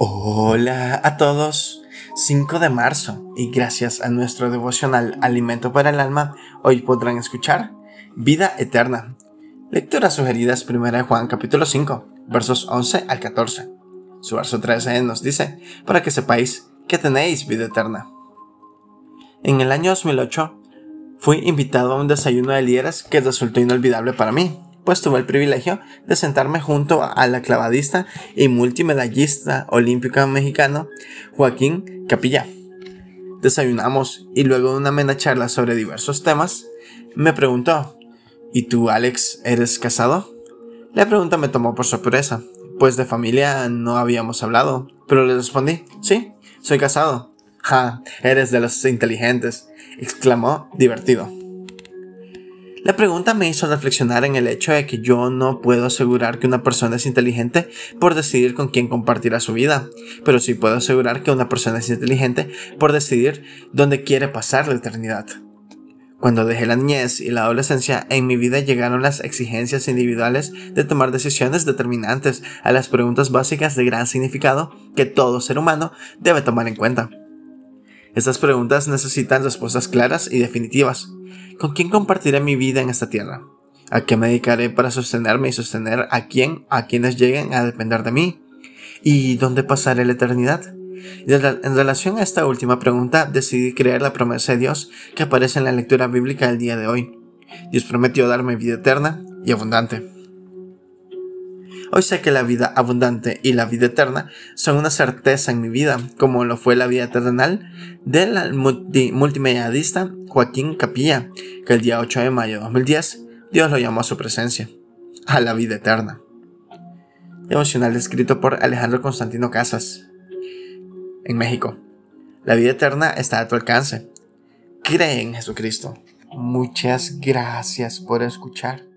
Hola a todos. 5 de marzo y gracias a nuestro devocional Alimento para el Alma, hoy podrán escuchar Vida Eterna. Lecturas sugeridas 1 Juan capítulo 5, versos 11 al 14. Su verso 13 nos dice, para que sepáis que tenéis vida eterna. En el año 2008 fui invitado a un desayuno de líderes que resultó inolvidable para mí pues tuve el privilegio de sentarme junto al clavadista y multimedallista olímpico mexicano Joaquín Capilla. Desayunamos y luego de una amena charla sobre diversos temas, me preguntó, ¿y tú Alex eres casado? La pregunta me tomó por sorpresa, pues de familia no habíamos hablado, pero le respondí, sí, soy casado. Ja, eres de los inteligentes, exclamó divertido. La pregunta me hizo reflexionar en el hecho de que yo no puedo asegurar que una persona es inteligente por decidir con quién compartirá su vida, pero sí puedo asegurar que una persona es inteligente por decidir dónde quiere pasar la eternidad. Cuando dejé la niñez y la adolescencia, en mi vida llegaron las exigencias individuales de tomar decisiones determinantes a las preguntas básicas de gran significado que todo ser humano debe tomar en cuenta. Estas preguntas necesitan respuestas claras y definitivas. ¿Con quién compartiré mi vida en esta tierra? ¿A qué me dedicaré para sostenerme y sostener a quién, a quienes lleguen a depender de mí? ¿Y dónde pasaré la eternidad? En relación a esta última pregunta, decidí creer la promesa de Dios que aparece en la lectura bíblica del día de hoy. Dios prometió darme vida eterna y abundante. Hoy sé que la vida abundante y la vida eterna son una certeza en mi vida, como lo fue la vida terrenal del multimediadista Joaquín Capilla, que el día 8 de mayo de 2010 Dios lo llamó a su presencia, a la vida eterna. Devocional escrito por Alejandro Constantino Casas, en México. La vida eterna está a tu alcance. Cree en Jesucristo. Muchas gracias por escuchar.